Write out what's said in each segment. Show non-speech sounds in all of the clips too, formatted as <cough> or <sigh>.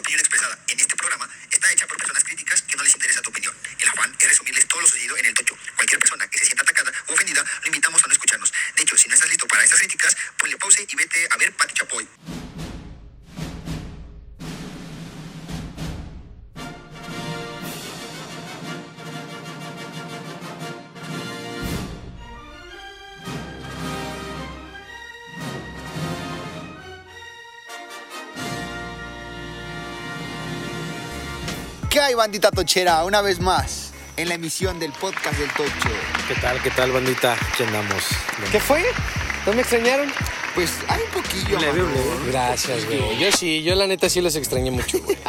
opinión expresada en este programa está hecha por personas críticas que no les interesa tu opinión. El afán es resumirles todo lo sucedido en el tocho. Cualquier persona que se sienta atacada o ofendida, lo invitamos a no escucharnos. De hecho, si no estás listo para estas críticas, ponle pause y vete a ver Pati Chapoy. Hay, bandita tochera? Una vez más, en la emisión del podcast del Tocho. ¿Qué tal, qué tal, bandita? Aquí andamos. ¿Qué fue? ¿No me extrañaron? Pues hay un poquillo, Leve. Gracias, güey. Yo sí, yo la neta sí los extrañé mucho, güey. <laughs>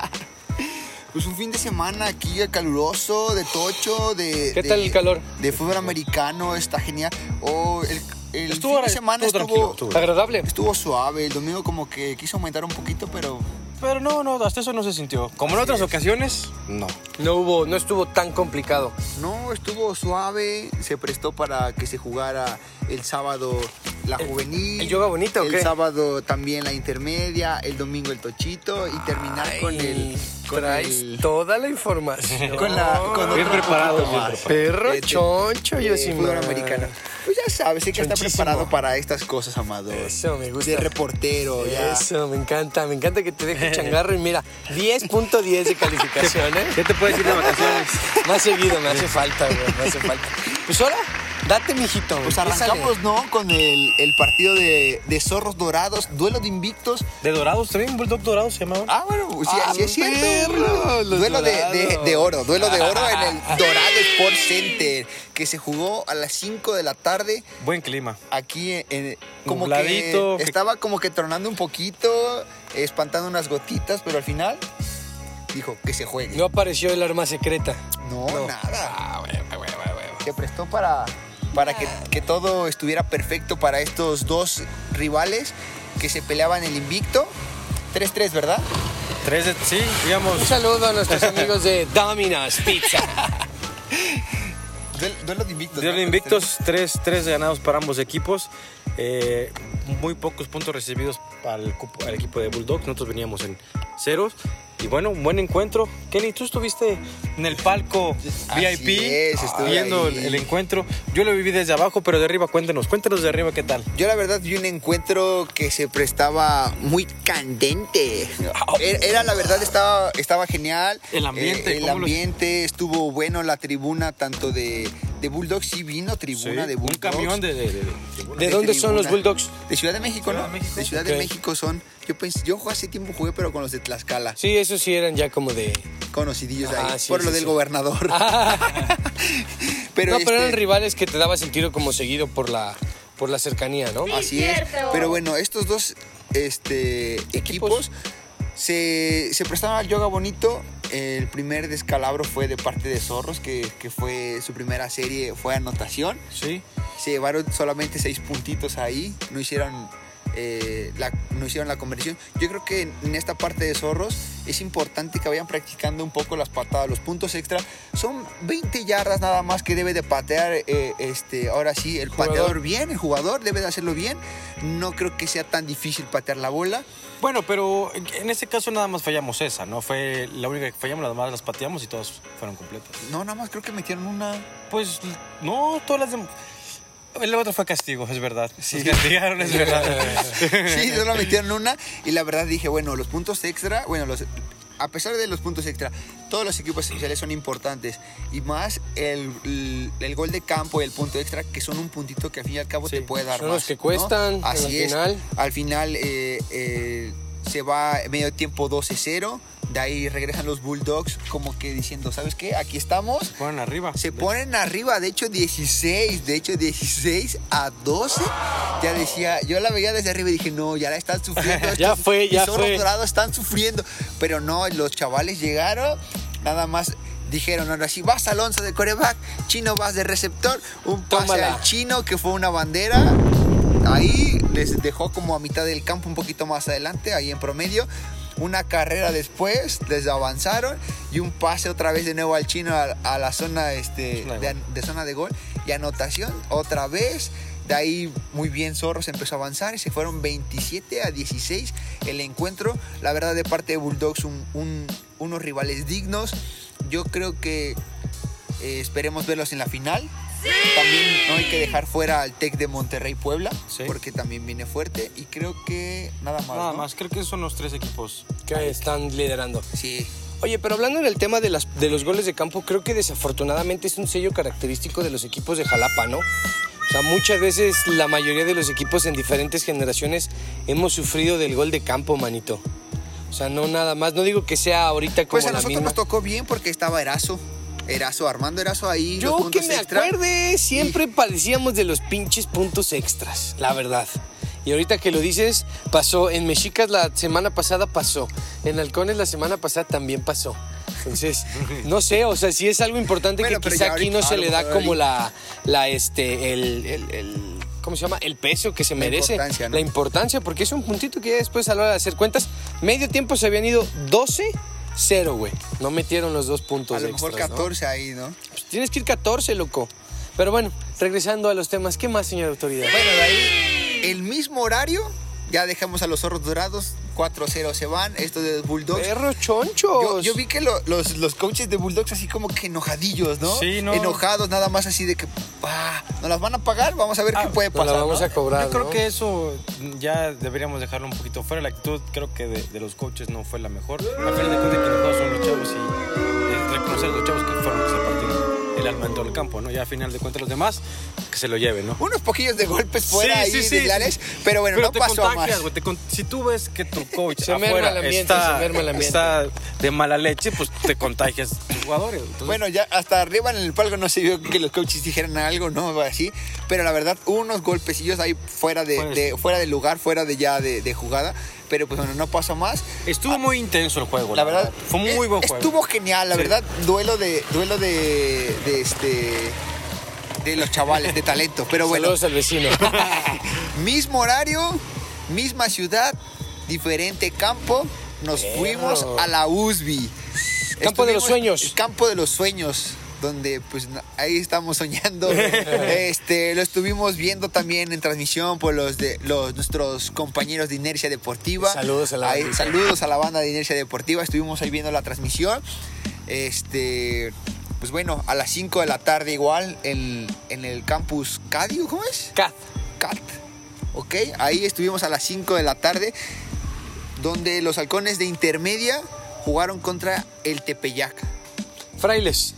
Pues un fin de semana aquí caluroso, de Tocho, de... ¿Qué de- tal el calor? De fútbol americano, está genial. Oh, el, el Estuvo fin de semana estuvo estuvo. Agradable. estuvo suave. El domingo como que quiso aumentar un poquito, pero... Pero no, no, hasta eso no se sintió. Como en Así otras es. ocasiones, no. No hubo, no estuvo tan complicado. No, estuvo suave, se prestó para que se jugara el sábado la juvenil. el yoga bonito, ¿o El qué? sábado también la intermedia, el domingo el tochito y terminar con el... Traes el- toda la información. con la con Bien preparado, más. preparado. Perro de- choncho, yo sí fútbol americano. Pues ya sabes, hay que Chonchísimo. preparado para estas cosas, Amado. Eso me gusta. De reportero, ya. Eso, me encanta, me encanta que te deje <laughs> changarro y mira, 10.10 de calificación, ¿eh? ¿Qué te puedes decir de vacaciones? <laughs> Más seguido, me hace falta, güey, me hace falta. Pues ahora, date, mijito. Pues arrancamos, ¿no? Con el, el partido de, de zorros dorados, duelo de invictos. ¿De dorados también? ¿Bulldog dorado se llamaba? Ah, bueno, sí, Ah, sí es cierto. perro, duelo de, de- oro, duelo de oro en el <laughs> Dorado Sport Center, que se jugó a las 5 de la tarde Buen clima. aquí en, en- como Nubladito, que estaba como que tronando un poquito, espantando unas gotitas, pero al final dijo que se juegue. No apareció el arma secreta. No, No. nada. Ah, güey, güey, güey. Se prestó para, para que, que todo estuviera perfecto para estos dos rivales que se peleaban el invicto. 3-3, ¿verdad? Tres de... Sí, digamos... Un saludo a nuestros <laughs> amigos de Domino's Pizza. Duel- Duelo de invictos. Duelo de invictos, tres, tres ganados para ambos equipos. Eh, muy pocos puntos recibidos al equipo de Bulldogs. Nosotros veníamos en ceros. Y bueno, un buen encuentro. Kenny, tú estuviste en el palco VIP es, viendo el, el encuentro. Yo lo viví desde abajo, pero de arriba cuéntenos. Cuéntenos de arriba qué tal. Yo la verdad vi un encuentro que se prestaba muy candente. Era, era, la verdad estaba, estaba genial. El ambiente, Eh, el ¿cómo lo- ambiente estuvo bueno, la tribuna tanto de, de Bulldogs sí vino tribuna Sí, de un Bulldogs. camión de... de- de- de- ¿De dónde son los. Bulldogs? De Ciudad de México, ¿no? de Ciudad de México son. Yo pensé, yo hace tiempo jugué, pero con los de Tlaxcala, Sí, esos sí eran ya como de. conocidillos ahí, Ah, sí, por lo sí, del gobernador. <laughs> pero no, pero este- eran rivales que te daba sentido como seguido por la, por la cercanía, ¿no? Así es. Pero bueno, estos dos este, equipos se, se prestaron al yoga bonito. El primer descalabro fue de parte de Zorros, que, que fue su primera serie, fue anotación. Sí. Se llevaron solamente seis puntitos ahí, no hicieron, eh, la, no hicieron la conversión. Yo creo que en, esta parte de Zorros es importante que vayan practicando un poco las patadas, los puntos extra. Son 20 yardas nada más que debe de patear, eh, este, ahora sí, el Jugador. pateador bien, el jugador debe de hacerlo bien. No creo que sea tan difícil patear la bola. Bueno, pero en- en este caso nada más fallamos esa, ¿no? Fue la única que fallamos, las demás las pateamos y todas fueron completas. No, nada más creo que metieron una... Pues no, todas las demás. El otro fue castigo, es verdad. Sí, castigaron, es verdad. <laughs> sí, solo metieron una y la verdad dije, bueno, los puntos extra, bueno, los, a pesar de los puntos extra, todos los equipos especiales son importantes y más el, el, el gol de campo y el punto extra, que son un puntito que al fin y al cabo Sí, te puede dar son más. los que ¿no? cuestan Así al es. final. Al final eh, eh, se va medio tiempo 12-0. De ahí regresan los Bulldogs como que diciendo, ¿sabes qué? Aquí estamos. Fueron arriba. Se ponen arriba, de hecho 16, de hecho 16 a 12. Ya decía, yo la veía desde arriba y dije, no, ya la están sufriendo. <laughs> Ya estos fue, ya fue. dorados están sufriendo. Pero no, los chavales llegaron, nada más dijeron, ahora sí, vas Alonso de coreback, Chino vas de receptor, un pase Tómala. al Chino que fue una bandera. Ahí les dejó como a mitad del campo, un poquito más adelante, ahí en promedio. Una carrera después, les avanzaron y un pase otra vez de nuevo al chino a, a la zona este, de zona de gol y anotación otra vez. De ahí muy bien Zorros empezó a avanzar y se fueron 27 a 16 el encuentro. La verdad de parte de Bulldogs un- un- unos rivales dignos. Yo creo que eh, esperemos verlos en la final. También no hay que dejar fuera al Tec de Monterrey Puebla, Sí. porque también viene fuerte. Y creo que nada más. Nada ¿no? más, creo que son los tres equipos. Que están liderando. Sí. Oye, pero hablando del tema de, las, de los goles de campo, creo que desafortunadamente es un sello característico de los equipos de Jalapa, ¿no? O sea, muchas veces la mayoría de los equipos en diferentes generaciones hemos sufrido del gol de campo, manito. O sea, no nada más. No digo que sea ahorita como Pues a la nosotros misma. nos tocó bien porque estaba Erazo. Erazo, Armando Erazo ahí. los Yo que me extra. acuerde, siempre padecíamos de los pinches puntos extras, la verdad. Y ahorita que lo dices, pasó. En Mexicas la semana pasada pasó. En Halcones la semana pasada también pasó. Entonces, <laughs> no sé, o sea, si es algo importante Bueno, que quizá aquí no se le da como la, la este, el, el- el- ¿cómo se llama? El peso que se La merece. importancia, ¿no? La importancia, porque es un puntito que ya después a la hora de hacer cuentas, medio tiempo se habían ido 12, 0, güey. No metieron los dos puntos A lo mejor extras, ¿no? 14 ahí, ¿no? Pues tienes que ir 14, loco. Pero bueno, regresando a los temas, ¿qué más, señora autoridad? Bueno, de ahí, el mismo horario, ya dejamos a los zorros dorados, 4-0 se van, esto de Bulldogs. Perros chonchos. Yo, yo vi que lo- los, los coaches de Bulldogs así como que enojadillos, ¿no? Sí, ¿no? Enojados, nada más así de que, ah, ¿nos las van a pagar? Vamos a ver qué puede Nos la pasar. vamos ¿no? a cobrar. Yo creo ¿no? que eso ya deberíamos dejarlo un poquito fuera. La actitud creo que de, de los coaches no fue la mejor. A final de cuentas quienes juegan son los chavos y reconocer a los chavos que fueron los que se partieron el alma en todo el campo, ¿no? Ya a final de cuentas los demás que se lo lleven, ¿no? Unos poquillos de golpes fuera Sí, ahí sí, sí, de pero bueno, Pero no te pasó más. güey, te si tú ves que tu coach Se afuera ambiente, está, está de mala leche, pues te contagias tus jugadores. Entonces, Bueno, ya hasta arriba en el palco no se vio que los coaches dijeran algo, ¿no? Así. Pero la verdad, unos golpecillos ahí fuera de, Pues- de- fuera del lugar, fuera de ya de, de jugada. Pero pues bueno, no pasó más. estuvo muy intenso el juego. La verdad, fue muy eh, buen juego. Estuvo genial, la Sí. verdad. Duelo de, duelo de, de este, de los chavales de talento. Pero bueno, Saludos al vecino. <laughs> mismo horario, misma ciudad, diferente campo. Nos fuimos a la USB. Campo de los sueños. el campo de los sueños, donde pues ahí estamos soñando. <laughs> este, lo estuvimos viendo también en transmisión por los de los nuestros compañeros de Inercia Deportiva. Saludos a la Ahí- bandita. saludos a la banda de Inercia Deportiva. Estuvimos ahí viendo la transmisión. Este, pues bueno, a las 5 de la tarde igual en, en el campus Cadio, ¿cómo es? Cat. Cat. Ok, ahí estuvimos a las 5 de la tarde, donde los halcones de intermedia jugaron contra el Tepeyac. Frailes.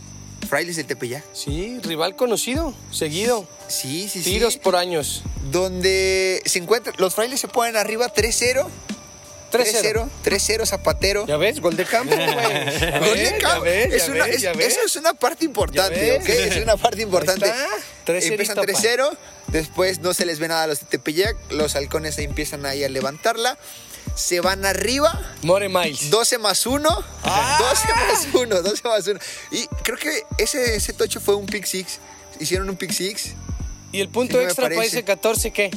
Frailes del Tepeyac. Sí, rival conocido, seguido. Sí, sí, Tiros sí. por años. Donde se encuentran, los frailes se ponen arriba 3-0. 3-0. 3-0 Zapatero. ¿Ya ves? Gol de campo, güey. <laughs> Gol de campo. Es una- es-. Eso una parte importante. ¿ok? Es una parte importante. Ahí está. 3-0 Empiezan pa. 3-0, después no se les ve nada a los de Tepeyac, los halcones ahí empiezan ahí a levantarla, se van arriba, More Miles. 12 más 1, Ah. 12 más 1, 12 más 1. Y creo que ese, ese tocho fue un pick six, hicieron un pick six. ¿Y el punto no me extra para parece. ese 14 qué?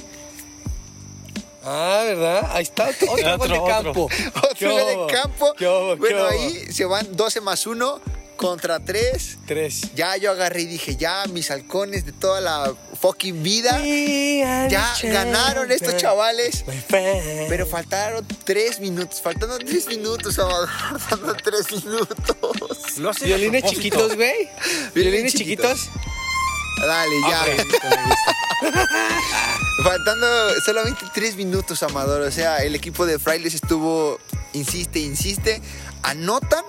Ah, ¿verdad? Ahí está otro, <laughs> otro gol de Otro, campo. <laughs> ¿Qué Otro hubo? de campo. ¿Qué hubo? ¿Qué Bueno, hubo? ahí se van 12 más 1 contra 3. Tres. Ya yo agarré y dije, ya mis halcones de toda la fucking vida, ya ganaron estos chavales. Pero faltaron tres minutos, faltando tres minutos, <laughs> Salvador, faltando tres minutos. Lo Violines chiquitos, güey. Violines chiquitos. Dale, ya. <laughs> Faltando solamente tres minutos, Amador. O sea, el equipo de Frailes estuvo, insiste, insiste. Anotan,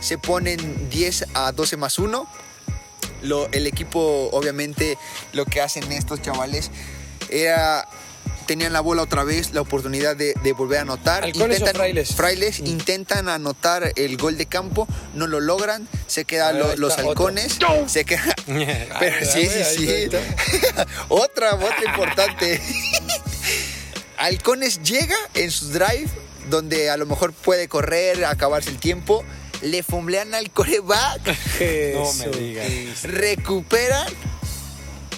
se ponen 10 a 12 más 1. Lo, el equipo, obviamente, lo que hacen estos chavales era. Tenían la bola otra vez, la oportunidad de, de volver a anotar. ¿Halcones o frailes? Frailes intentan anotar el gol de campo, no lo logran, se quedan lo- los otro. halcones, se queda, <laughs> pero Ay, sí, sí, sí. <laughs> otra, otra importante. <laughs> Halcones llega en su drive, donde a lo mejor puede correr, acabarse el tiempo. Le fumblean al coreback, <laughs> No me digas. recuperan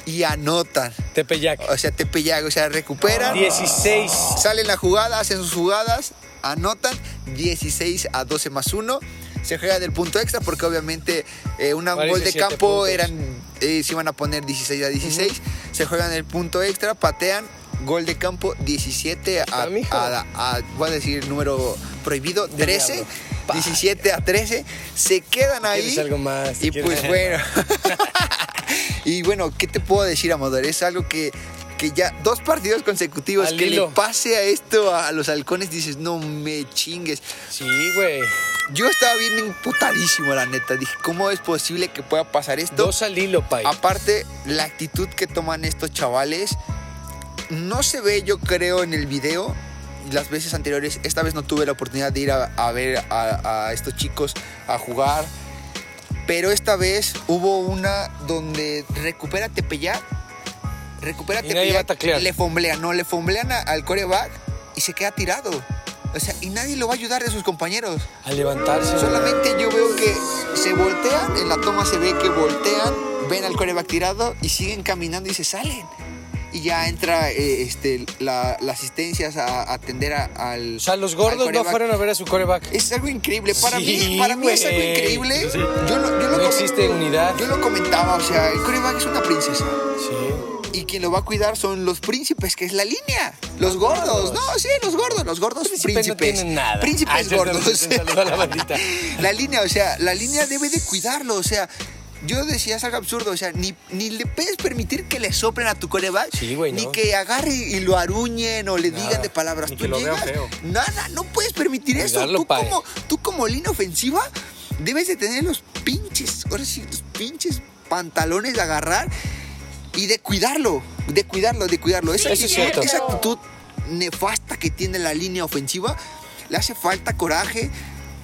y anotan. Tepeyac. O sea, Tepeyac, o sea, recuperan. 16. Salen la jugada, hacen sus jugadas, anotan 16 a 12 más 1. Se juega del punto extra porque obviamente eh, una- un gol de campo puntos. eran, eh, se iban a poner 16 a 16. se juegan el punto extra, patean, gol de campo 17 a, a- a- voy a decir número prohibido, 13. diablo. 17 a 13, se quedan ahí. ¿Quieres algo más? Y ¿Quieres- pues <laughs> bueno. <laughs> y bueno, ¿qué te puedo decir, Amador? Es algo que, que ya dos partidos consecutivos Al que hilo. le pase a esto a los halcones, dices, no me chingues. Sí, güey. Yo estaba bien imputadísimo, la neta. Dije, ¿cómo es posible que pueda pasar esto? Dos al hilo, pay. Aparte, la actitud que toman estos chavales no se ve, yo creo, en el video. Las veces anteriores, esta vez no tuve la oportunidad de ir a, a ver a, a estos chicos a jugar. Pero esta vez hubo una donde recupera Tepeyac. Recupera Y nadie va a Tepeyac. Le fomblean, no, le fomblean al coreback y se queda tirado. O sea, y nadie lo va a ayudar de sus compañeros. A levantarse. Solamente yo veo que se voltean, en la toma se ve que voltean, ven al coreback tirado y siguen caminando y se salen. Y ya entra eh, este, la, la asistencia a, a atender a- al. O sea, los gordos no fueron a ver a su coreback. Es algo increíble. Para Sí, mí, para mí es algo increíble. Sí. Yo lo, yo lo No existe unidad. Yo lo comentaba, o sea, el coreback es una princesa. Sí. Y quien lo va a cuidar son los príncipes, que es la línea. Los gordos. No, sí, los gordos, los gordos Príncipes príncipes. no tienen nada. Príncipes gordos. <laughs> La línea, o sea, la línea debe de cuidarlo, o sea. Yo decía, es algo absurdo, o sea, ni, ni le puedes permitir que le soplen a tu coreback, Sí, güey, ni no. que agarre y lo aruñen o le Nada. digan de palabras. Ni Tú que lo llegas, feo. Nada, no puedes permitir eso. Cuidarlo, Tú pae. como, tú como línea ofensiva debes de tener los pinches, ahora sí, los pinches pantalones de agarrar y de cuidarlo, de cuidarlo, de cuidarlo. Esa, Eso es esa actitud nefasta que tiene la línea ofensiva, le hace falta coraje,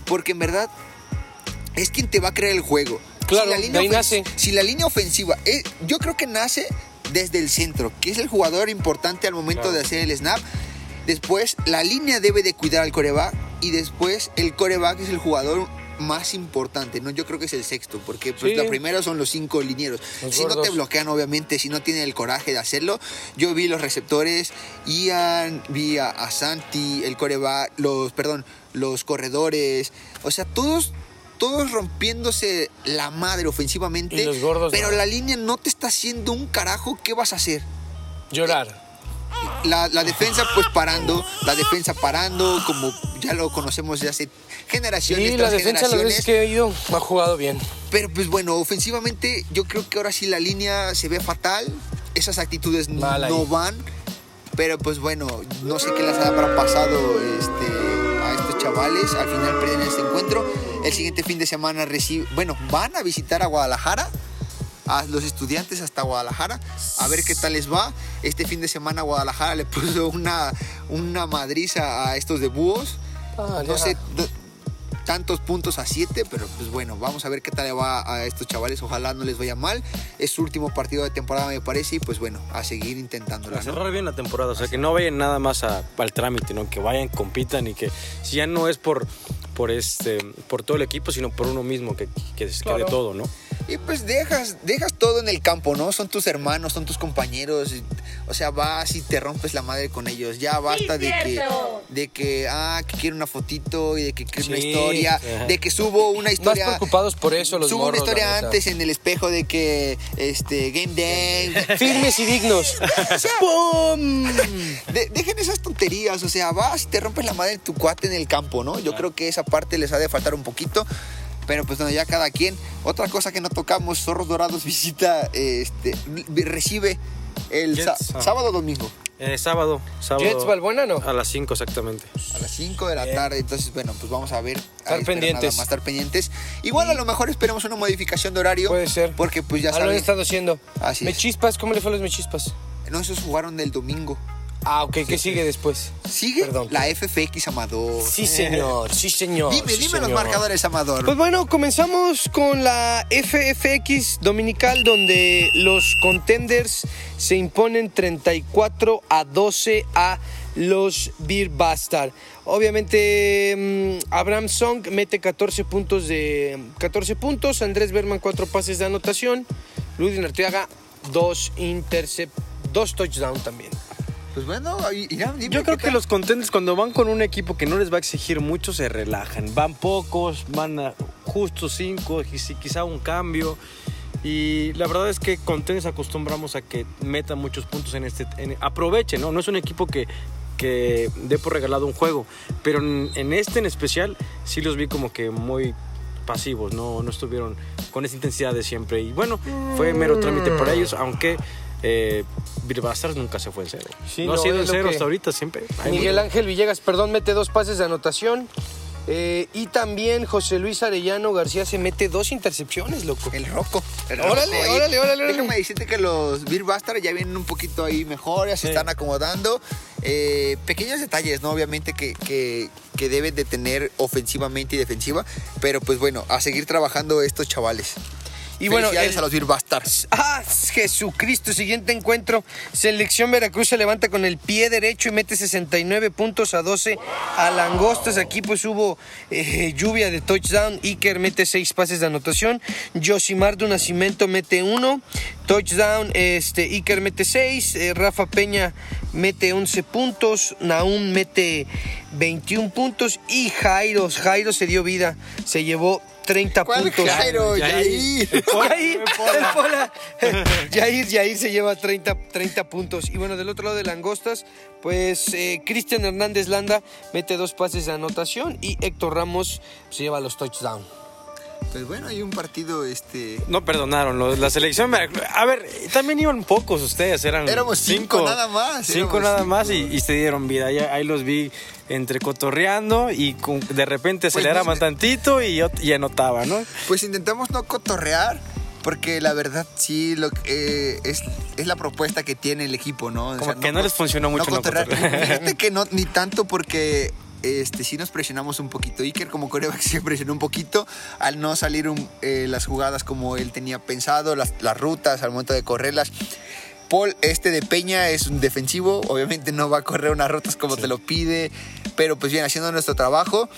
porque en verdad es quien te va a crear el juego. Claro, la de ahí ofen- nace. Si la línea ofensiva, eh, yo creo que nace desde el centro, que es el jugador importante al momento Claro. de hacer el snap. Después, la línea debe de cuidar al coreback y después el coreback es el jugador más importante, ¿no? Yo creo que es el sexto, porque pues Sí. la primera son los cinco linieros. Los si no te bloquean, obviamente, si no tienen el coraje de hacerlo. Yo vi los receptores, Ian, vi a, a Santi, el coreback, los, perdón, los corredores, o sea, todos todos rompiéndose la madre ofensivamente, Y los gordos pero no. la línea no te está haciendo un carajo, ¿qué vas a hacer? Llorar. La, la defensa pues parando, la defensa parando, como ya lo conocemos de hace generaciones Sí, la defensa que he ido ha jugado bien. Pero pues bueno, ofensivamente yo creo que ahora sí la línea se ve fatal. Esas actitudes no van. Pero pues bueno, no sé qué les habrá pasado este, chavales. Al final pierden este encuentro. El siguiente fin de semana recibe, bueno, van a visitar a Guadalajara. A los estudiantes hasta Guadalajara a ver qué tal les va. Este fin de semana Guadalajara le <laughs> puso una, una madriza a estos de búhos Ah, no sé tantos puntos a siete, pero pues bueno, vamos a ver qué tal le va a estos chavales. Ojalá no les vaya mal. Es su último partido de temporada, me parece, y pues bueno, a seguir intentándola. Para ¿no? cerrar bien la temporada, o sea, que no vayan nada más a- al trámite, ¿no? Que vayan, compitan y que si ya no es por, por, este, por todo el equipo, sino por uno mismo, que, que se quede Claro. todo, ¿no? Y pues dejas, dejas todo en el campo, ¿no? Son tus hermanos, son tus compañeros. O sea, vas y te rompes la madre con ellos. Ya basta de que, de que, ah, que quiero una fotito y de que quiero una historia, ajá. de que subo una Más historia. preocupados por eso los Subo una morros, historia antes en el espejo de que, este, Game Day. <laughs> Firmes y dignos. <laughs> ¡Pum! De- dejen esas tonterías, o sea, vas y te rompes la madre en tu cuate en el campo, ¿no? Yo creo que esa parte les ha de faltar un poquito. Pero pues bueno, ya cada quien. Otra cosa que no tocamos, Zorros Dorados visita, este, recibe el Jets, ah. sábado o domingo Eh, sábado, sábado. Jets Balbuena, ¿no? A las 5 exactamente. a las 5 de la Bien. tarde. Entonces, bueno, pues vamos a ver. Estar Ahí pendientes. Nada más estar pendientes. Igual a lo mejor esperemos una modificación de horario. Puede ser. Porque pues ya Ah, lo han saben. estado haciendo. Así es. Mechispas, ¿cómo le fue a los mechispas? No, esos jugaron el domingo. Ah, ok, ¿qué sigue después? ¿Sigue? Perdón. La FFX Amador. Sí, señor, sí, señor. Dime, sí, dime los marcadores, Amador. Pues bueno, comenzamos con la FFX dominical donde los contenders se imponen 34 a 12 a los Beer Bastard. Obviamente mm, Abraham Song mete 14 puntos de 14 puntos, Andrés Berman 4 pases de anotación, Luis Arteaga 2 intercept, 2 touchdown también. Pues bueno, Irán, dime Yo creo que los contentes cuando van con un equipo que no les va a exigir mucho se relajan. Van pocos, van a justo cinco, quizá un cambio. Y la verdad es que con tenis acostumbramos a que metan muchos puntos en este. en- aprovechen, ¿no? No es un equipo que, que dé por regalado un juego. Pero en, en este en especial sí los vi como que muy pasivos, no, no estuvieron con esa intensidad de siempre. Y bueno, fue mero trámite para ellos, aunque. Eh, Birbastars nunca se fue en cero. Sí, no, ha no, sido en cero que- hasta ahorita, siempre. Miguel muy- Ángel Villegas, perdón, mete dos pases de anotación. Eh, y también José Luis Arellano García se mete dos intercepciones, loco. El roco. el Órale, roco órale, órale, órale. Déjame decirte que los Beer Bastard ya vienen un poquito ahí mejor, ya se Sí. están acomodando. Eh, pequeños detalles, ¿no? Obviamente que, que, que deben de tener ofensivamente y defensiva. Pero pues bueno, a seguir trabajando estos chavales. Y bueno, el- a los Beer Bastards. Ah, Jesucristo, siguiente encuentro. Selección Veracruz se levanta con el pie derecho y mete 69 puntos a 12 a Langostas. Aquí pues hubo eh, lluvia de touchdown. Iker mete 6 pases de anotación. Josimar de Nacimiento mete 1. Touchdown, este, Iker mete 6. Rafa Peña mete 11 puntos. Naum mete 21 puntos. Y Jairo, Jairo se dio vida. Se llevó 30 ¿Cuál puntos. Jairo? Yair. Yair. Yair, el Pola. <laughs> Yair, Yair se lleva 30, 30 puntos. Y bueno, del otro lado de Langostas, pues eh, Cristian Hernández Landa mete dos pases de anotación y Héctor Ramos se lleva los touchdowns. Pues bueno, hay un partido, este... No perdonaron, la selección. A ver, también iban pocos ustedes, eran. Éramos cinco nada más, Cinco nada cinco. más y, y se dieron vida. Ahí los vi entre cotorreando y con- de repente Pues aceleraban no- tantito y, ot- y anotaban, ¿no? Pues intentamos no cotorrear, porque la verdad sí lo, eh, es, es la propuesta que tiene el equipo, ¿no? O Como que no les funcionó mucho no cotorrear. cotorrear. Fíjate que no, ni tanto porque este, sí nos presionamos un poquito. Iker como coreback <laughs> sí presionó un poquito al no salir un- eh, las jugadas como él tenía pensado, las, las rutas al momento de correrlas. Paul, este de Peña, es un defensivo. Obviamente no va a correr unas rutas como te lo pide. Pero pues bien, haciendo nuestro trabajo.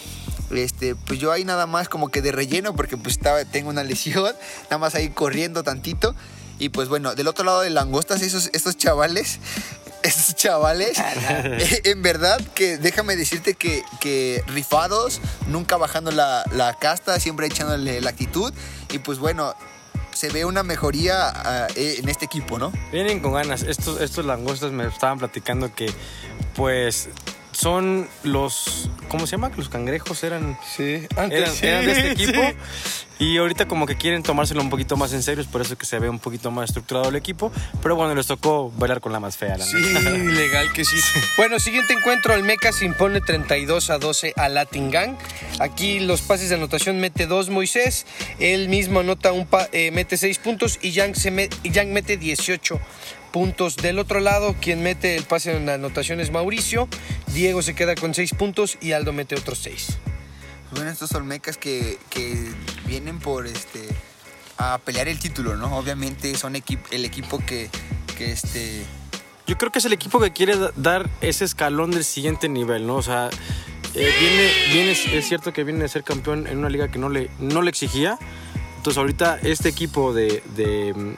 Este, pues yo ahí nada más como que de relleno porque pues estaba, tengo una lesión. <laughs> Nada más ahí corriendo tantito. Y pues bueno, del otro lado de langostas, esos, estos chavales, estos chavales, <laughs> eh, en verdad que déjame decirte que, que rifados, nunca bajando la, la casta, siempre echándole la actitud. Y pues bueno, se ve una mejoría ah, eh, en este equipo, ¿no? Vienen con ganas. Estos, estos langostas me estaban platicando que, pues, son los. ¿Cómo se llama? Los cangrejos eran. Sí, Eran, eran de este equipo y ahorita como que quieren tomárselo un poquito más en serio, es por eso que se ve un poquito más estructurado el equipo, pero bueno, les tocó bailar con la más fea, la Sí, <laughs> legal que sí. Bueno, siguiente encuentro, Almeca se impone 32 a 12 a Latin Gang. Aquí los pases de anotación mete dos Moisés, él mismo anota un pa- eh, mete 6 puntos y Yang, se me- y Yang mete 18 puntos. Del otro lado, quien mete el pase en la anotación es Mauricio, Diego se queda con 6 puntos y Aldo mete otros 6. Bueno, estos Olmecas que, que vienen por este a pelear el título, ¿no? Obviamente son equip- el equipo que, que este Yo creo que es el equipo que quiere da- dar ese escalón del siguiente nivel, ¿no? O sea, eh, viene, viene, es cierto que viene de ser campeón en una liga que no le, no le exigía. Entonces ahorita este equipo de, de,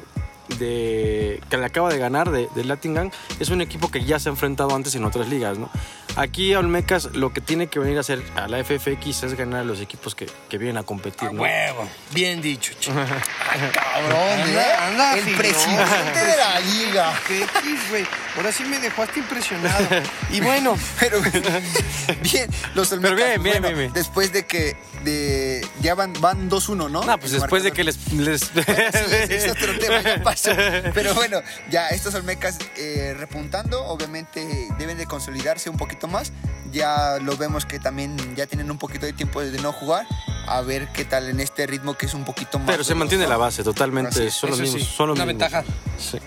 de- que le acaba de ganar de, de Latin Gang es un equipo que ya se ha enfrentado antes en otras ligas, ¿no? Aquí a Olmecas lo que tiene que venir a hacer a la FFX es ganar a los equipos que, que vienen a competir, ¿no? Huevo, bien dicho. chico. <laughs> cabrón, Anda, ¿eh? anda, el filón. presidente de la liga. Qué X, güey. Ahora sí me dejaste impresionado. Y bueno, <laughs> Pero bien, los Olmecas, Pero bien, bien, bueno, bien, bien. después de que de ya van van 2-1, ¿no? No, pues El después de que les... Sí, <laughs> es otro tema, ya pasó. Pero bueno, ya estos Olmecas eh, repuntando, obviamente deben de consolidarse un poquito más. Ya lo vemos que también ya tienen un poquito de tiempo de no jugar. A ver qué tal en este ritmo que es un poquito más. Pero se mantiene la base, totalmente. Son los mismos. sí, son los una mismos. ventaja. Sí.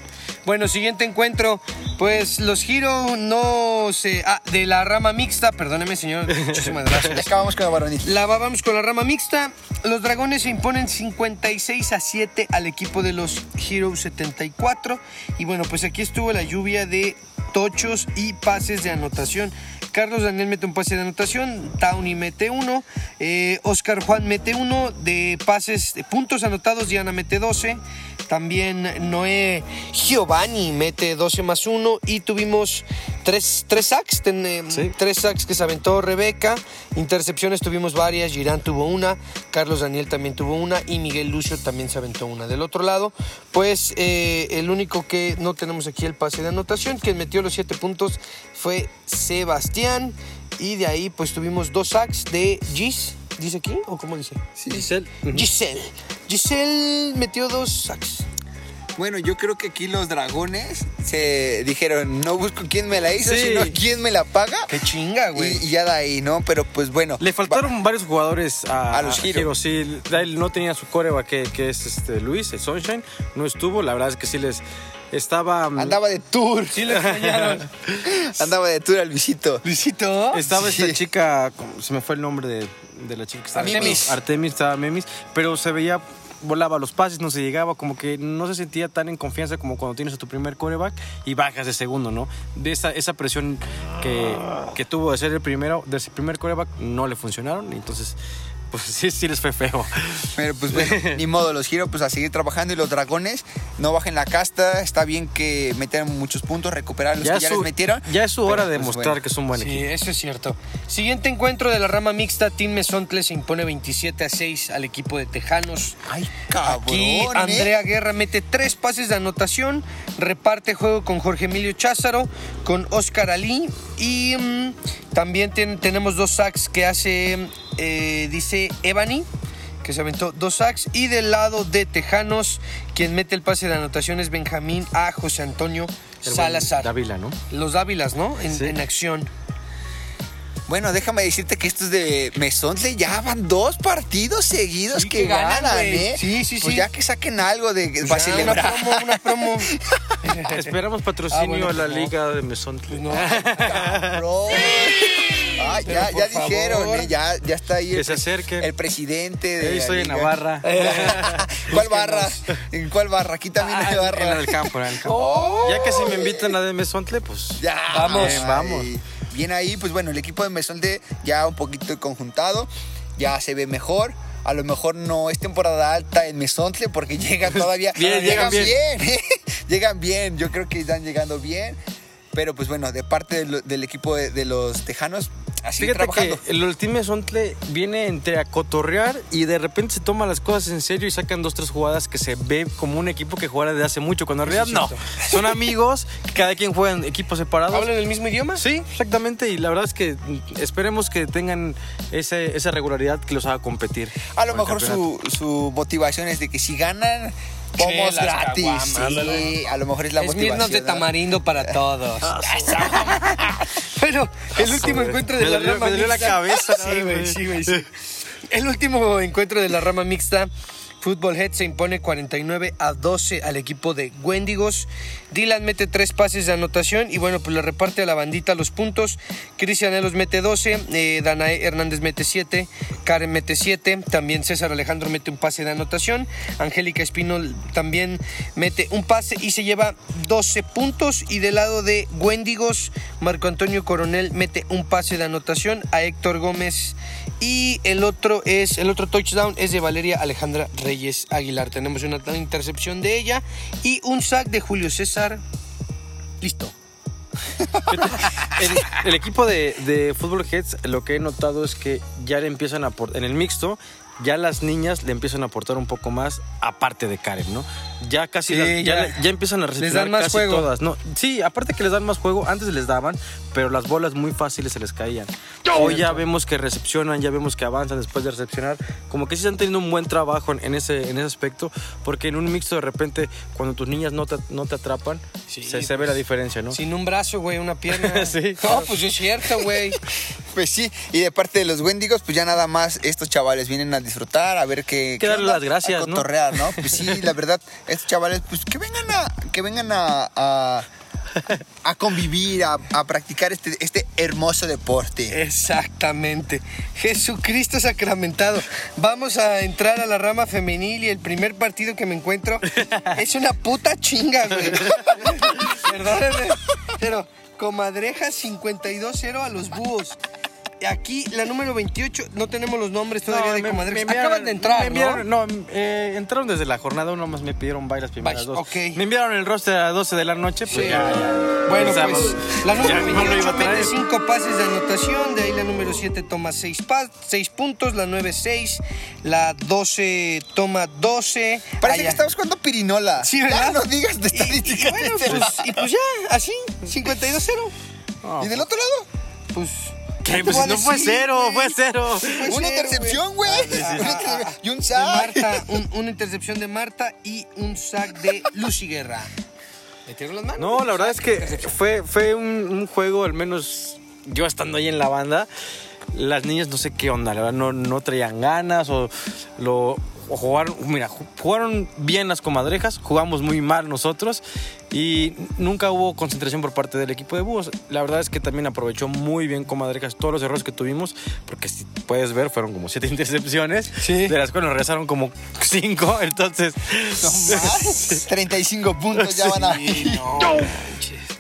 Bueno, siguiente encuentro. Pues los Giro no se. Ah, de la rama mixta, perdóneme, señor. <laughs> Muchísimas gracias. Acabamos con la varonil. La vamos con la rama mixta. Los dragones se imponen 56 a 7 al equipo de los Hero 74. Y bueno, pues aquí estuvo la lluvia de tochos y pases de anotación. Carlos Daniel mete un pase de anotación, Towny mete uno, eh, Oscar Juan mete uno, de pases, de puntos anotados, Diana mete 12, También Noé Giovanni mete 12 más 1 y tuvimos tres, tres sacks, ten- eh, Sí. tres sacks que se aventó Rebeca. Intercepciones tuvimos varias, Girán tuvo una, Carlos Daniel también tuvo una y Miguel Lucio también se aventó una. Del otro lado, pues eh, el único que no tenemos aquí el pase de anotación, quien metió los 7 puntos fue Sebastián. Y de ahí pues tuvimos dos sacks de Gis, ¿dice aquí o cómo dice? Giselle. Giselle. Giselle metió dos sacks. Bueno, yo creo que aquí los dragones se dijeron, no busco quién me la hizo, Sí. sino quién me la paga. Qué chinga, güey. Y, y ya de ahí, ¿no? Pero pues bueno. Le faltaron varios jugadores a, A los Hero. Sí, él no tenía su coreback que, que es este Luis, el Sunshine. No estuvo. La verdad es que sí les estaba. mm, Andaba de tour. Sí le extrañaron. <laughs> Andaba de tour al Luisito. Luisito. Estaba Sí. esta chica, se me fue el nombre de, de la chica que estaba. Artemis. Artemis, estaba Memis, pero se veía, volaba los pases, no se llegaba, como que no se sentía tan en confianza como cuando tienes a tu primer coreback y bajas de segundo, ¿no? De esa, esa presión que, que tuvo de ser el primero, de ese primer coreback, no le funcionaron, y entonces, pues sí, sí les fue feo. Pero pues bueno, <laughs> ni modo, los giro pues a seguir trabajando y los dragones no bajen la casta. Está bien que metan muchos puntos, recuperar los que es ya su, les metieron. ya es su Pero, hora de pues, mostrar bueno. que es un buen Sí, equipo. eso es cierto. Siguiente encuentro de la rama mixta, Team Mesontle se impone 27 a 6 al equipo de Tejanos. Ay, cabrón. Aquí ¿eh? Andrea Guerra mete tres pases de anotación, reparte juego con Jorge Emilio Cházaro, con Oscar Ali y mm, también ten- tenemos dos sacks que hace, eh, dice Ebony, que se aventó dos sacks y del lado de Tejanos, quien mete el pase de anotación es Benjamín a José Antonio El Salazar. Dávila, ¿no? Los Dávilas, ¿no? En, Sí. en acción. Bueno, déjame decirte que estos de Mesontle ya van dos partidos seguidos Sí, que, que ganan. ¿eh? Sí, sí, pues sí. ya que saquen algo de para Ya, una celebrar. promo, una promo. <laughs> Esperamos patrocinio Ah, bueno, a la pues no. liga de Mesón. Pues no. Cabrón. Pero ya, ya dijeron, favor. ¿eh? ya, ya está ahí Que el, se acerquen. el presidente de la estoy en. Navarra. <laughs> <laughs> ¿Cuál barra? ¿En cuál barra? Aquí también Ah, hay en barra. el campo, en el campo. Ya que si me invitan a de Mesontle, pues Ya, Vamos. Vamos. Bien ahí, pues bueno, el equipo de Mesonte ya un poquito conjuntado, ya se ve mejor. A lo mejor no es temporada alta en Mesontle porque <laughs> llegan todavía. Bien, llegan bien. ¿eh? llegan bien, yo creo que están llegando bien. Pero pues bueno, de parte del, del equipo de, de los tejanos, así Fíjate trabajando. que el Team Mesontle viene entre a cotorrear y de repente se toma las cosas en serio y sacan dos, tres jugadas que se ve como un equipo que juega desde hace mucho, cuando en realidad no. <laughs> Son amigos, cada quien juega en equipos separados. ¿Hablan el mismo idioma? Sí, exactamente. Y la verdad es que esperemos que tengan ese- esa regularidad que los haga competir. A lo mejor su, su motivación es de que si ganan, pomos gratis. caguamas. Sí, a lo mejor es la Esmirnos motivación. de ¿no? tamarindo para <laughs> todos. Bueno, el último encuentro de Me la dolió- rama me dolió la mixta. cabeza, Sí, güey, güey. sí, güey, sí. El último encuentro de la rama mixta. Fútbol Head se impone 49 a 12 al equipo de Wendigos. Dylan mete tres pases de anotación y bueno, pues le reparte a la bandita los puntos. Cristian Elos mete 12, eh, Danae Hernández mete 7, Karen mete 7, también César Alejandro mete un pase de anotación, Angélica Espino también mete un pase y se lleva 12 puntos. Y del lado de Wendigos, Marco Antonio Coronel mete un pase de anotación a Héctor Gómez y el otro es el otro touchdown es de Valeria Alejandra Aguilar. Tenemos una intercepción de ella y un sack de Julio César. Listo. El, el equipo de, de Fútbol Heads, lo que he notado es que ya le empiezan a aportar, en el mixto, ya las niñas le empiezan a aportar un poco más, aparte de Karen, ¿no? Ya casi, Sí, las- ya, ya. ya empiezan a recepcionar dan más casi juego. todas. No, sí, aparte que les dan más juego, antes les daban, pero las bolas muy fáciles se les caían. Hoy ya vemos que recepcionan, ya vemos que avanzan después de recepcionar, como que sí están teniendo un buen trabajo en, ese, en ese aspecto, porque en un mixto de repente, cuando tus niñas no te, no te atrapan, Sí, se, se ve pues, la diferencia, ¿no? Sin un brazo, güey, una pierna. <laughs> Sí. No, pues es cierto, güey. <laughs> Pues sí, y de parte de los Wendigos, pues ya nada más estos chavales vienen a disfrutar, a ver qué. que qué darle las gracias, a ¿no? cotorrear, ¿no? Pues sí, la verdad, <laughs> estos chavales, pues que vengan a, que vengan a, a, a convivir, a, a practicar este, este hermoso deporte. Exactamente. Jesucristo sacramentado. Vamos a entrar a la rama femenil y el primer partido que me encuentro <laughs> es una puta chinga, güey. <laughs> Perdónenme. Pero comadreja 52-0 a los búhos. Aquí la número 28, no tenemos los nombres todavía No, de me- comadres. me enviaron- Acaban de entrar, me enviaron- ¿no? no, eh, entraron desde la jornada uno más me pidieron bye las primeras Bye, dos. ok. Me enviaron el roster a las 12 de la noche, pues Sí. ya, ya. Bueno, Pensamos, pues la número ya no lo iba 28 a traer. mete 5 pases de anotación, de ahí la número 7 toma 6 puntos, la 9 6, la 12 toma 12. Parece Allá. que estamos jugando pirinola. Sí, ya ¿verdad? no digas de Y- y, estadísticas. bueno, pues, y pues ya, así, 52-0. No, ¿Y del otro lado? Pues. Pues no fue cero, fue cero. Fue Una cero, intercepción, güey. Intercepción. Y un De sack. Marta, un- una intercepción de Marta y un sack de Lucy Guerra. ¿Metieron las manos? No, la verdad es que fue, fue un, un juego, al menos yo estando ahí en la banda, las niñas no sé qué onda, la verdad no, no traían ganas o lo o jugaron, mira, ju- jugaron bien las comadrejas, jugamos muy mal nosotros y nunca hubo concentración por parte del equipo de búhos. La verdad es que también aprovechó muy bien comadrejas todos los errores que tuvimos, porque si puedes ver fueron como siete <laughs> intercepciones, Sí. de las cuales nos regresaron como cinco, entonces... No más. <laughs> 35 puntos ya van a. Sí, no. <laughs>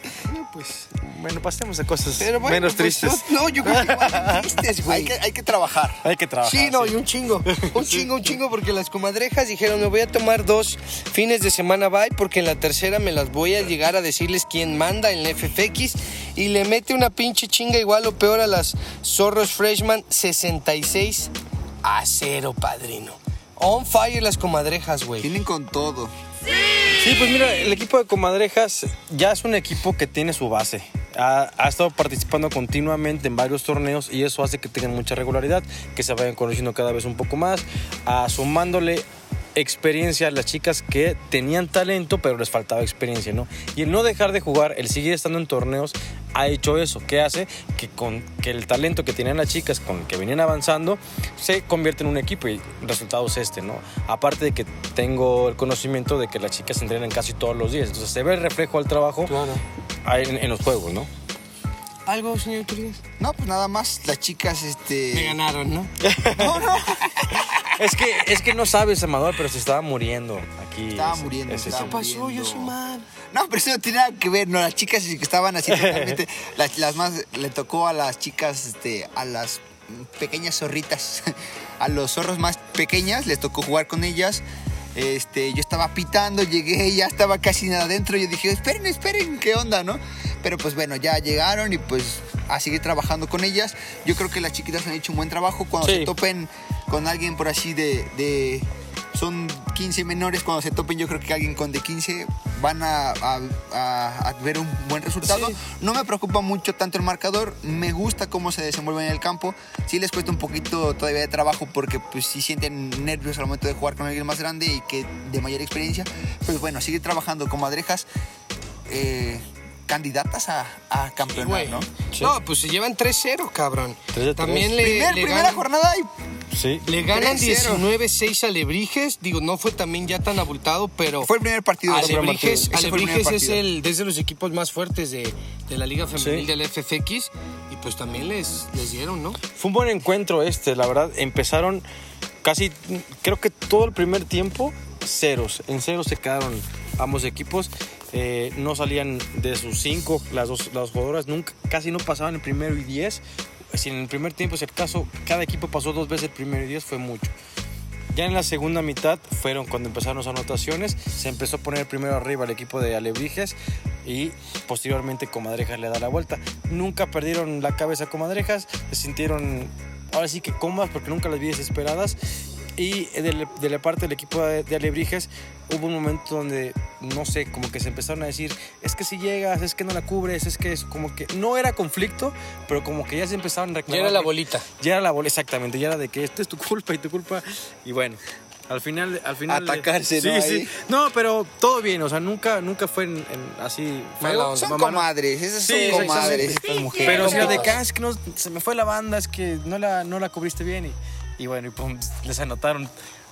Bueno, pasemos a cosas Pero bueno, menos pues, tristes. No, no, yo creo que igual <laughs> tristes, güey. Hay que, hay que trabajar. Hay que trabajar. Sí, no, y un chingo. <laughs> Un chingo, un chingo, porque las comadrejas dijeron, me voy a tomar dos fines de semana bye, porque en la tercera me las voy a llegar a decirles quién manda en la FFX. Y le mete una pinche chinga igual o peor a las Zorros Freshman 66 a 0, padrino. On fire las comadrejas, güey. Tienen con todo. Sí, pues mira, el equipo de Comadrejas ya es un equipo que tiene su base. Ha, estado participando continuamente en varios torneos y eso hace que tengan mucha regularidad, que se vayan conociendo cada vez un poco más, ah, sumándole experiencia a las chicas que tenían talento pero les faltaba experiencia, ¿no? Y el no dejar de jugar, el seguir estando en torneos, ha hecho eso, que hace que con que el talento que tenían las chicas con el que venían avanzando se convierte en un equipo y el resultado es este, ¿no? Aparte de que tengo el conocimiento de que las chicas entrenan casi todos los días, entonces se ve el reflejo del trabajo ahí en, en los juegos, ¿no? ¿Algo, señor Turias? No, pues nada más. Las chicas, este. Me ganaron, ¿no? <laughs> No, no. Es que, es que no sabes, Amador, pero se estaba muriendo aquí. Estaba ese- muriendo, ese- estaba ¿Qué pasó? Yo muriendo. soy mal. No, pero eso no tiene nada que ver, no, las chicas que estaban así <laughs> totalmente, las, las más, le tocó a las chicas, este, a las pequeñas zorritas, <laughs> a los zorros más pequeñas, les tocó jugar con ellas, este, yo estaba pitando, llegué, <laughs> ya estaba casi nada adentro, yo dije, esperen, esperen, ¿qué onda, no? Pero pues bueno, ya llegaron y pues a seguir trabajando con ellas, yo creo que las chiquitas han hecho un buen trabajo, cuando Sí. se topen con alguien por así de, de son 15 menores, cuando se topen yo creo que alguien con de 15 van a, a- a- a ver un buen resultado. Sí. No me preocupa mucho tanto el marcador, me gusta cómo se desenvuelven en el campo. Sí les cuesta un poquito todavía de trabajo porque pues sí sienten nervios al momento de jugar con alguien más grande y que de mayor experiencia. Pues bueno, seguir trabajando como adrejas eh, candidatas a, a campeonar, güey. ¿no? Sí. No, pues se llevan 3-0, cabrón. 3 de También 3. le, Primer- le primera ganan, jornada y Sí. le ganan 3-0. 19-6 a Alebrijes. Digo, no fue también ya tan abultado, pero fue el primer partido. el primer Alebrijes es, el, es de los equipos más fuertes de, de la Liga Femenil Sí. del FFX. Y pues también les, les dieron, ¿no? Fue un buen encuentro este, la verdad. Empezaron casi, creo que todo el primer tiempo, ceros. En ceros se quedaron ambos equipos. Eh, no salían de sus cinco, las dos, las jugadoras nunca, casi no pasaban el primero y diez. Si en el primer tiempo, si el caso, cada equipo pasó dos veces el primero y diez, fue mucho. Ya en la segunda mitad fueron cuando empezaron las anotaciones, se empezó a poner primero arriba el equipo de Alebrijes y posteriormente Comadrejas le da la vuelta. Nunca perdieron la cabeza Comadrejas, se sintieron ahora sí que cómodas porque nunca las vi desesperadas. Y de, la- parte del equipo de Alebrijes hubo un momento donde, no sé, como que se empezaron a decir, es que si llegas, es que no la cubres, es que es como que no era conflicto, pero como que ya se empezaron a Ya reclamar. era la bolita. ya era la bola, exactamente, ya era de que esto es tu culpa y tu culpa. Y bueno, al final. Al final Atacarse, sí, ¿no? Sí, Ahí. No, pero todo bien, o sea, nunca, nunca fue en, en así. Feo. onda. Son Mamá, comadres, esas Sí, son exactamente. comadres, estas mujeres. Pero si era de que, ah, es que no, se me fue la banda, es que no la, no la cubriste bien. Y, y bueno, y pum, les anotaron.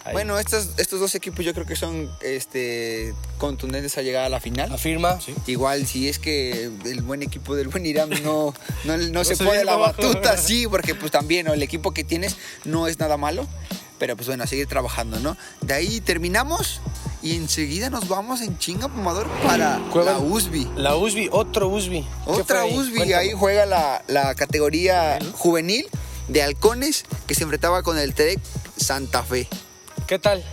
Ahí. Bueno, estos, estos dos equipos yo creo que son este, contundentes a llegar a la final. Afirma. Igual si es que el buen equipo del buen Irán no, no, no se viene la abajo. batuta, <laughs> sí, porque pues también ¿no? el equipo que tienes no es nada malo, pero pues bueno, a seguir trabajando, ¿no? De ahí terminamos y enseguida nos vamos en chinga, Amador, para la USB. La USB, otro USB. ¿Qué fue Otra ahí? USB, Cuéntame. ahí juega la, la categoría juvenil de halcones que se enfrentaba con el TEC Santa Fe. ¿Qué tal?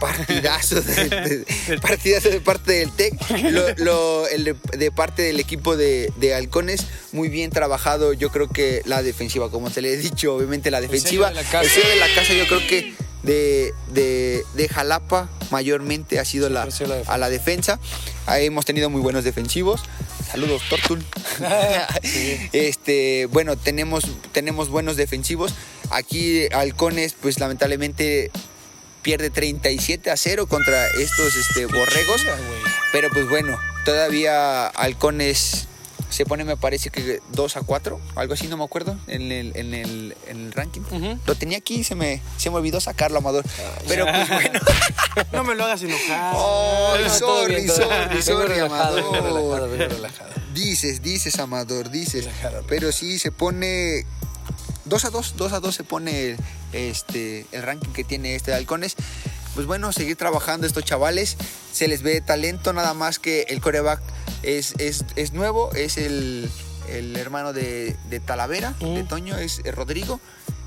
Partidazo de, <laughs> de- partidazo de parte del TEC, el de, de parte del equipo de, de halcones, muy bien trabajado, yo creo que la defensiva, como te le he dicho, obviamente la defensiva, sello de la casa. el sello de la casa yo creo que de, de, de Jalapa mayormente ha sido la, a la defensa, Ahí hemos tenido muy buenos defensivos, saludos Tortul. <laughs> Este, bueno, tenemos, tenemos buenos defensivos. Aquí Halcones, pues lamentablemente pierde 37 a 0 contra estos este, borregos. Pero pues bueno, todavía Halcones se pone, me parece que 2 a 4, algo así, no me acuerdo, en el, en el, en el ranking. Lo tenía aquí y se me, se me olvidó sacarlo, Amador. Pero pues bueno. <laughs> No me lo hagas enojar. Ay, No, sorry, bien, sorry, sorry, relajado, vengo relajado, Amador. relajado. Dices, dices, Amador, dices. Pero sí se pone 2 a 2, 2 a 2 se pone el, este, el ranking que tiene este de Halcones. Pues bueno, seguir trabajando estos chavales. Se les ve talento, nada más que el coreback es, es, es nuevo, es el, el hermano de, de Talavera, de. Toño, es Rodrigo.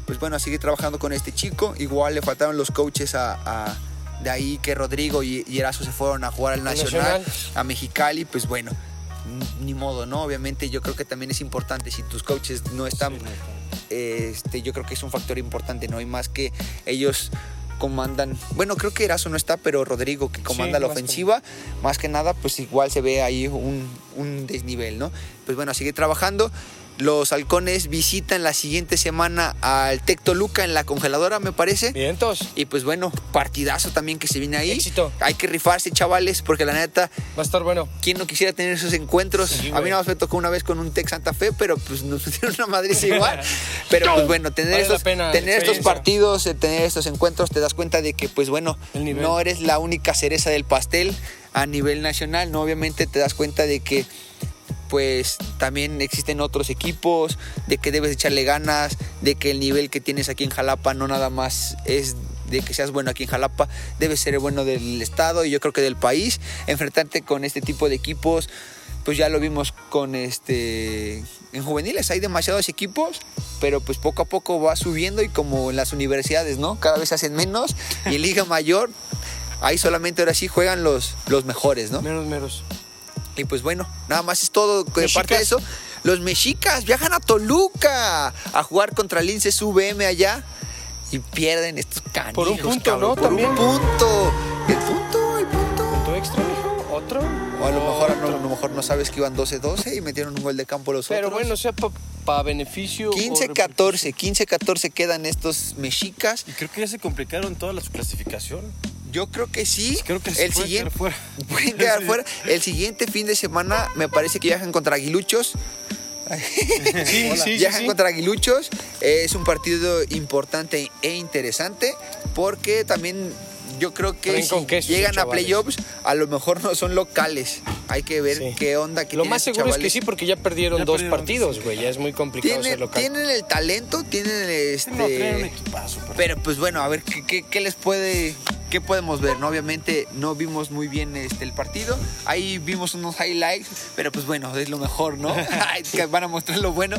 Pues bueno, seguir trabajando con este chico. Igual le faltaron los coaches a, a- de ahí que Rodrigo y, y Erazo se fueron a jugar al Al Nacional, Nacional. a Mexicali. Pues bueno, ni modo, ¿no? Obviamente yo creo que también es importante si tus coaches no están, este, yo creo que es un factor importante, ¿no? Y más que ellos comandan, bueno, creo que Erazo no está, pero Rodrigo que comanda Sí, la ofensiva, más que nada, pues igual se ve ahí un, un desnivel, ¿no? Pues bueno, a seguir trabajando. Los halcones visitan la siguiente semana al Tec Toluca en la congeladora, me parece. Vientos. Y pues bueno, partidazo también que se viene ahí. Éxito. Hay que rifarse, chavales, porque la neta, Va a estar bueno. ¿Quién no quisiera tener esos encuentros? Sí, a mí nada más me tocó una vez con un Tec Santa Fe, pero pues nos <laughs> metieron una madriza <laughs> igual. Pero pues bueno, tener Vale estos, pena tener estos partidos, eh, tener estos encuentros, te das cuenta de que pues bueno, no eres la única cereza del pastel a nivel nacional, ¿no? Obviamente te das cuenta de que pues también existen otros equipos, de que debes echarle ganas, de que el nivel que tienes aquí en Jalapa no nada más es de que seas bueno aquí en Jalapa, debe ser bueno del estado y yo creo que del país. Enfrentarte con este tipo de equipos, pues ya lo vimos con este en juveniles hay demasiados equipos, pero pues poco a poco va subiendo y como en las universidades, ¿no? Cada vez hacen menos y en Liga Mayor ahí solamente ahora sí juegan los los mejores, ¿no? Menos, menos. Y pues bueno, nada más es todo. De Mexicas. parte de eso, los mexicas viajan a Toluca a jugar contra el Linces VM allá y pierden estos canijos. Por un punto, cabrón, ¿no? Por También. un punto. El punto, el punto. ¿Punto extra, mijo? ¿Otro? O a lo mejor, a lo mejor no sabes que iban 12-12 y metieron un gol de campo los Pero otros. bueno, sea para beneficio. o 15-14, 15-14 quedan estos mexicas. Y creo que ya se complicaron toda la su clasificación. Yo creo que sí. Creo que el puede siguiente, quedar fuera. <laughs> Pueden quedar fuera. El siguiente fin de semana me parece que viajan contra Aguiluchos. <laughs> Sí, sí, sí, viajan sí. contra Aguiluchos. Es un partido importante e interesante porque también yo creo que si queso, llegan a chavales. playoffs, a lo mejor no son locales. Hay que ver Sí. qué onda. Que Lo más seguro es que chavales. sí, porque ya perdieron Ya dos perdieron, partidos, sí. güey. Ya es muy complicado ser Tienen, local. tienen el talento, tienen este. No, equipazo. pero- Pero pues bueno, a ver qué, qué- qué les puede, qué podemos ver, ¿no? Obviamente no vimos muy bien este, el partido. Ahí vimos unos highlights, pero pues bueno, es lo mejor, ¿no? <laughs> Van a mostrar lo bueno.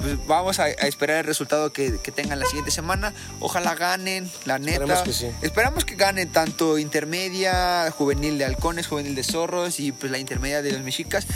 Pues vamos a, a esperar el resultado que, que tengan la siguiente semana. Ojalá ganen, la neta. Esperemos que sí. Esperamos que ganen tanto intermedia, juvenil de halcones, juvenil de zorros y pues la intermedia de los mexicas.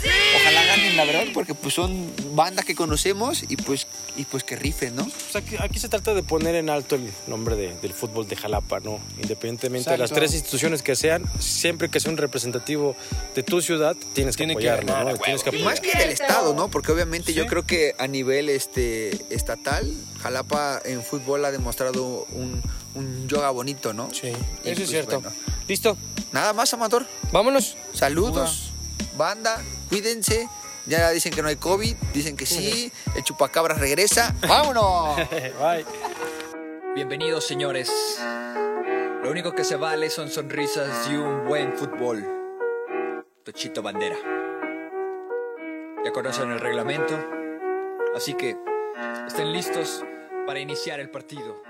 Ojalá ganen, la verdad, porque pues son banda que conocemos y pues, y pues que rifen, ¿no? Pues aquí, aquí se trata de poner en alto el nombre de- del fútbol de Jalapa, ¿no? Independientemente de las tres instituciones que sean, siempre que sea un representativo de tu ciudad, tienes que Tiene que apoyarlo, ganar, ¿no? Tienes que más que del estado, ¿no? Porque obviamente yo creo que a nivel este estatal, Jalapa en fútbol ha demostrado un, un yoga bonito, ¿no? Sí, Y eso pues, es cierto. bueno. Listo, Nada más, Amador. vámonos. Saludos, banda, cuídense. Ya dicen que no hay COVID, dicen que sí, el chupacabra regresa. <laughs> ¡Vámonos! <laughs> Bye. Bienvenidos señores. Lo único que se vale son sonrisas y un buen fútbol. Tochito Bandera. Ya conocen el reglamento, así que estén listos para iniciar el partido.